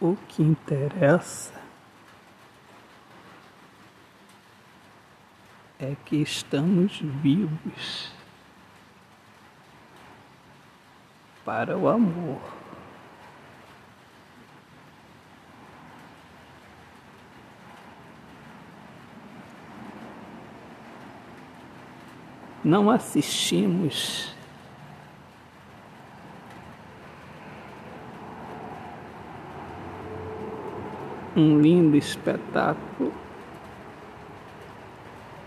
O que interessa é que estamos vivos para o amor. Não assistimos um lindo espetáculo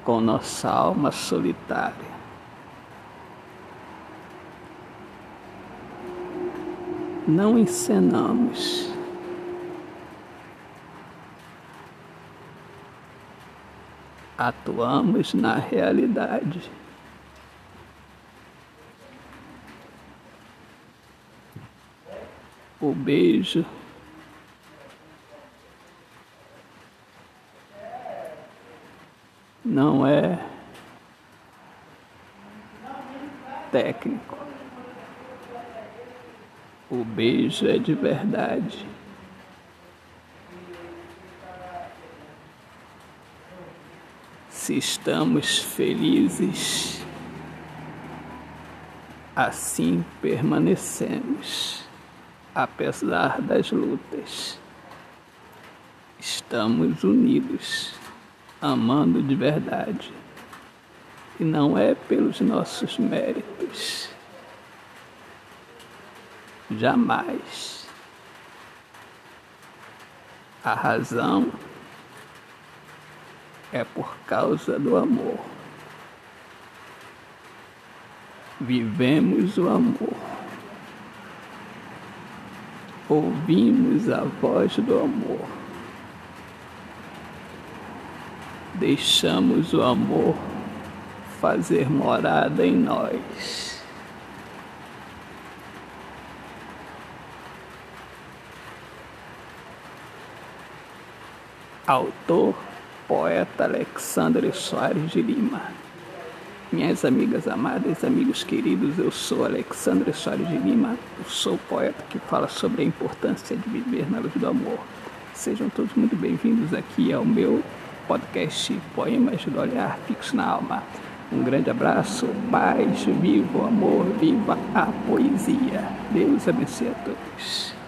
com nossa alma solitária. Não encenamos. Atuamos na realidade. O beijo não é técnico. O beijo é de verdade. Se estamos felizes, assim permanecemos, apesar das lutas. Estamos unidos amando de verdade. E não é pelos nossos méritos. Jamais. A razão é por causa do amor. Vivemos o amor. Ouvimos a voz do amor. Deixamos o amor fazer morada em nós. Autor, poeta Alexandre Soares de Lima. Minhas amigas amadas, amigos queridos, eu sou Alexandre Soares de Lima, eu sou poeta que fala sobre a importância de viver na luz do amor. Sejam todos muito bem-vindos aqui ao meu podcast Poemas do Olhar Fixo na Alma. Um grande abraço, paz, viva o amor, viva a poesia. Deus abençoe a todos.